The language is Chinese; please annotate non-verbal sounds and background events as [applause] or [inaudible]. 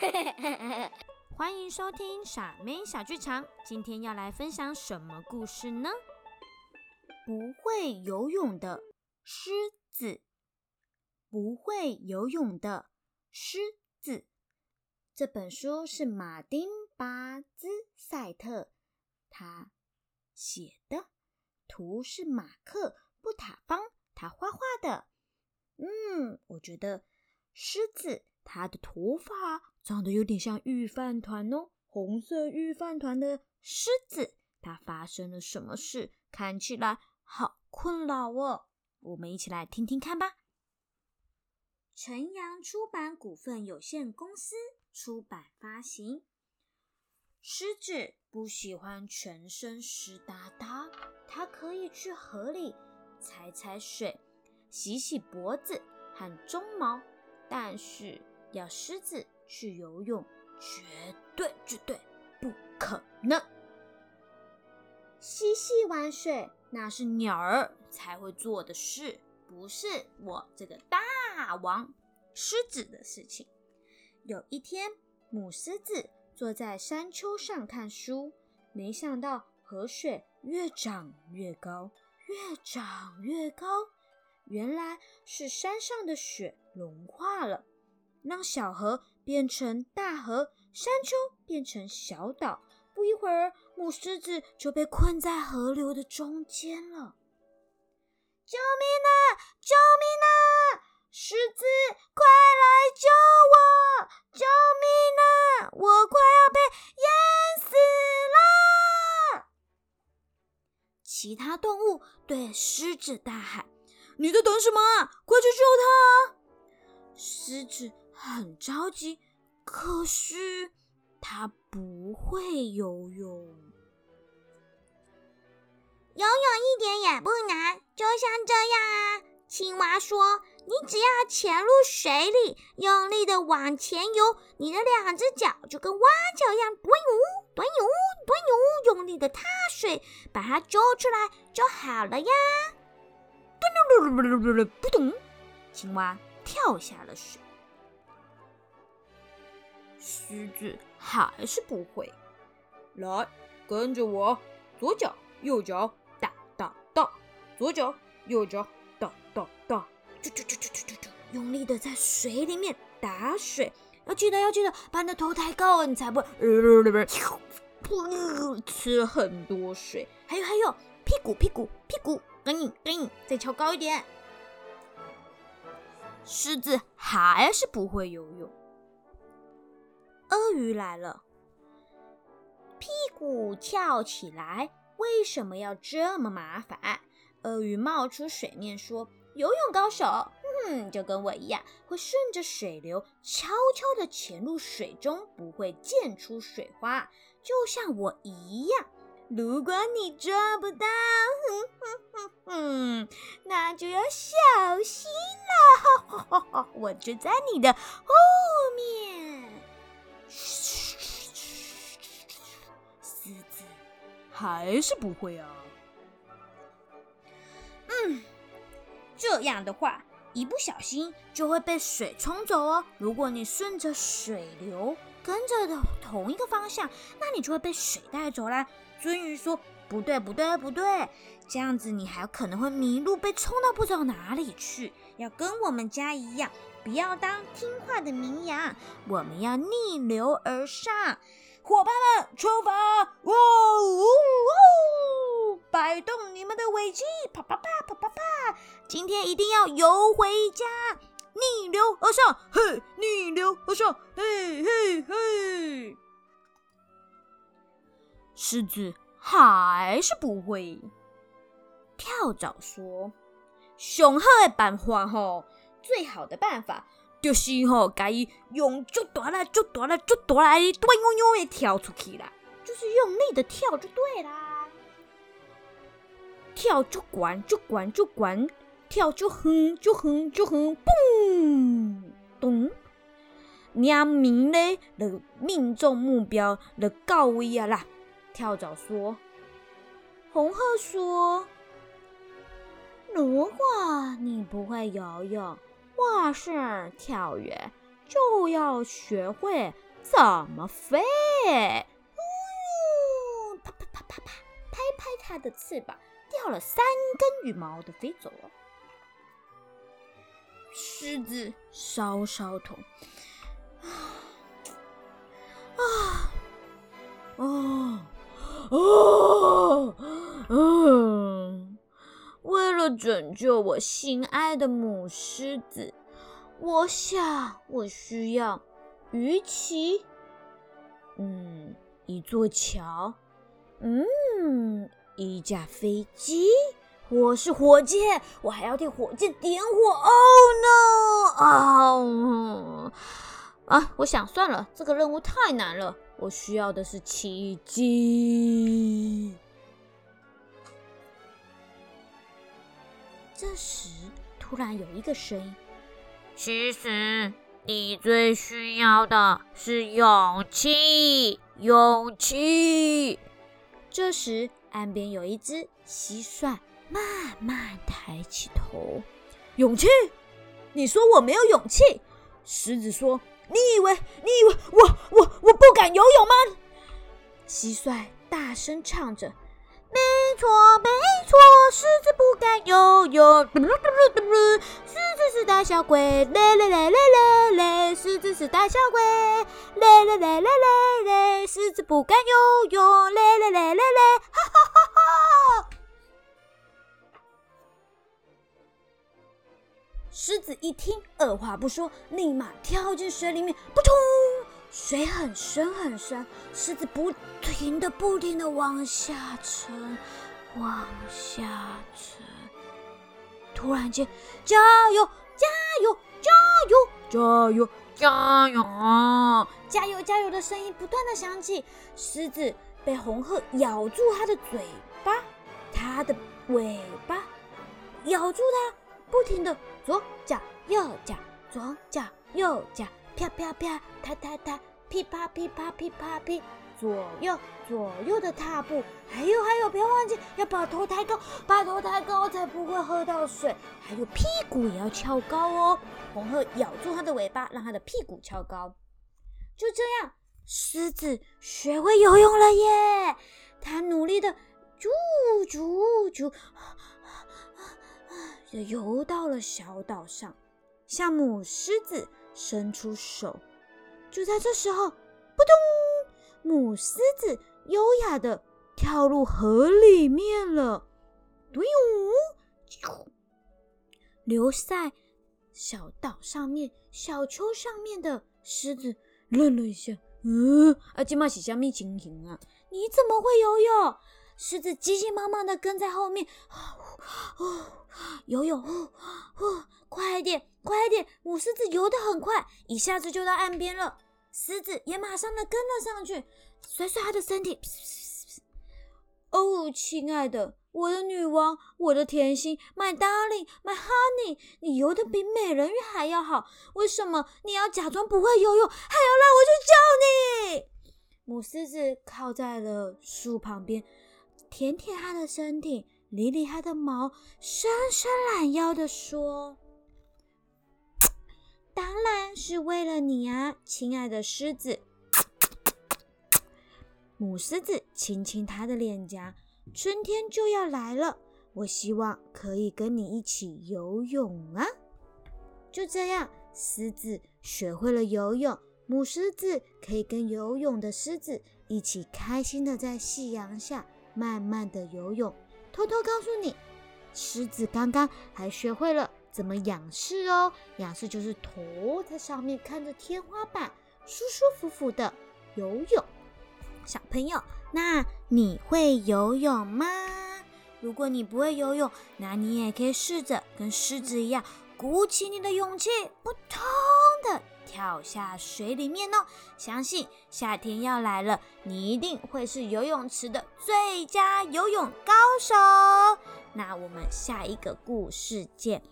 [laughs] 欢迎收听傻妹小剧场，今天要来分享什么故事呢？不会游泳的狮子，不会游泳的狮子。这本书是马丁·巴兹赛特他写的，图是马克·布塔方他画画的。嗯，我觉得狮子它的头发长得有点像玉饭团哦，红色玉饭团的狮子，它发生了什么事？看起来好困扰哦。我们一起来听听看吧。晨阳出版股份有限公司出版发行。狮子不喜欢全身湿哒哒，它可以去河里踩踩水。洗洗脖子和鬃毛，但是要狮子去游泳，绝对绝对不可能。嬉戏玩水那是鸟儿才会做的事，不是我这个大王狮子的事情。有一天，母狮子坐在山丘上看书，没想到河水越涨越高，越涨越高。原来是山上的雪融化了，让小河变成大河，山丘变成小岛。不一会儿，母狮子就被困在河流的中间了。救命啊！救命啊！狮子，快来救我！救命啊！我快要被淹死了！其他动物对狮子大喊。你在等什么？快去救他！狮子很着急，可是它不会游泳。游泳一点也不难，就像这样啊。青蛙说：“你只要潜入水里，用力的往前游，你的两只脚就跟蛙脚一样，蹲游，蹲游，蹲游，用力的踏水，把它揪出来就好了呀。”扑通！青蛙跳下了水。狮子还是不会。来，跟着我，左脚右脚哒哒哒，左脚右脚哒哒哒，啾啾啾啾啾啾啾，用力的在水里面打水。要记得，要记得，把你的头抬高，你才不会吃很多水。还有还有，屁股屁股屁股。跟你跟你再敲高一点。狮子还是不会游泳。鳄鱼来了，屁股翘起来，为什么要这么麻烦？鳄鱼冒出水面说：“游泳高手，嗯，就跟我一样，会顺着水流悄悄地潜入水中，不会溅出水花，就像我一样。”如果你抓不到，哼哼哼哼，那就要小心了。我就在你的后面。狮子还是不会啊。嗯，这样的话，一不小心就会被水冲走哦。如果你顺着水流跟着的同一个方向，那你就会被水带走啦。鳟鱼说：“不对，不对，不对，这样子你还可能会迷路，被冲到不知道哪里去。要跟我们家一样，不要当听话的绵羊，我们要逆流而上。伙伴们，出发！哇呜呜！摆动你们的尾鳍，啪啪啪啪啪啪！今天一定要游回家，逆流而上，嘿，逆流而上，嘿嘿嘿。”狮子还是不会。跳蚤说：“上好的办法吼，最好的办法就是吼，甲伊用足大力、足大力、足大力，短悠悠的跳出去啦，就是用力的跳就对啦。跳就管就管就管，跳就哼就哼就哼，嘣咚，两名呢，就命中目标就到位啊啦。”跳蚤说：“红鹤说，如果你不会游泳或是跳跃，就要学会怎么飞？啪啪啪啪啪，拍拍它的翅膀，掉了三根羽毛的飞走了。狮子搔搔头，哦，嗯，为了拯救我心爱的母狮子，我想我需要鱼鳍，嗯，一座桥，嗯，一架飞机。我是火箭，我还要替火箭点火。Oh no！啊啊！我想算了，这个任务太难了。我需要的是奇迹。这时，突然有一个声音：“其实，你最需要的是勇气，勇气。”这时，岸边有一只蟋蟀。慢慢抬起头，勇气？你说我没有勇气？狮子说：“你以为你以为我我我不敢游泳吗？”蟋蟀大声唱着：“没错没错，狮子不敢游泳。”狮子是胆小鬼，嘞嘞嘞嘞嘞嘞，狮子是胆小鬼，嘞嘞嘞嘞嘞嘞，狮子不敢游泳，嘞嘞嘞嘞嘞，狮子一听，二话不说，立马跳进水里面，扑通！水很深很深，狮子不停的、不停的往下沉，往下沉。突然间，加油！加油！加油！加油！加油！加油！加油的声音不断的响起。狮子被红鹤咬住它的嘴巴，它的尾巴咬住它。不停的左脚右脚，左脚右脚，啪啪啪，踏踏踏，噼啪噼啪噼啪噼，左右左右的踏步，还有还有，不要忘记要把头抬高，把头抬高才不会喝到水，还有屁股也要翘高哦。红鹤咬住它的尾巴，让它的屁股翘高。就这样，狮子学会游泳了耶！它努力的啾啾啾。就游到了小岛上，向母狮子伸出手。就在这时候，扑通！母狮子优雅的跳入河里面了。对哟，留在小岛上面小丘上面的狮子愣了一下。嗯，啊，这嘛是虾米情形啊？你怎么会游泳？狮子急急忙忙的跟在后面。哦。游泳，哦哦，快点，快点！母狮子游得很快，一下子就到岸边了。狮子也马上的跟了上去，甩甩它的身体。哦，亲爱的，我的女王，我的甜心，My darling，My honey，你游得比美人鱼还要好，为什么你要假装不会游泳，还要让我去救你？母狮子靠在了树旁边，舔舔它的身体。理理它的毛，伸伸懒腰的说：“当然是为了你啊，亲爱的狮子。”母狮子亲亲它的脸颊。春天就要来了，我希望可以跟你一起游泳啊！就这样，狮子学会了游泳，母狮子可以跟游泳的狮子一起开心的在夕阳下慢慢的游泳。偷偷告诉你，狮子刚刚还学会了怎么仰视哦。仰视就是头在上面看着天花板，舒舒服服的游泳。小朋友，那你会游泳吗？如果你不会游泳，那你也可以试着跟狮子一样，鼓起你的勇气，扑通的。跳下水里面哦！相信夏天要来了，你一定会是游泳池的最佳游泳高手。那我们下一个故事见，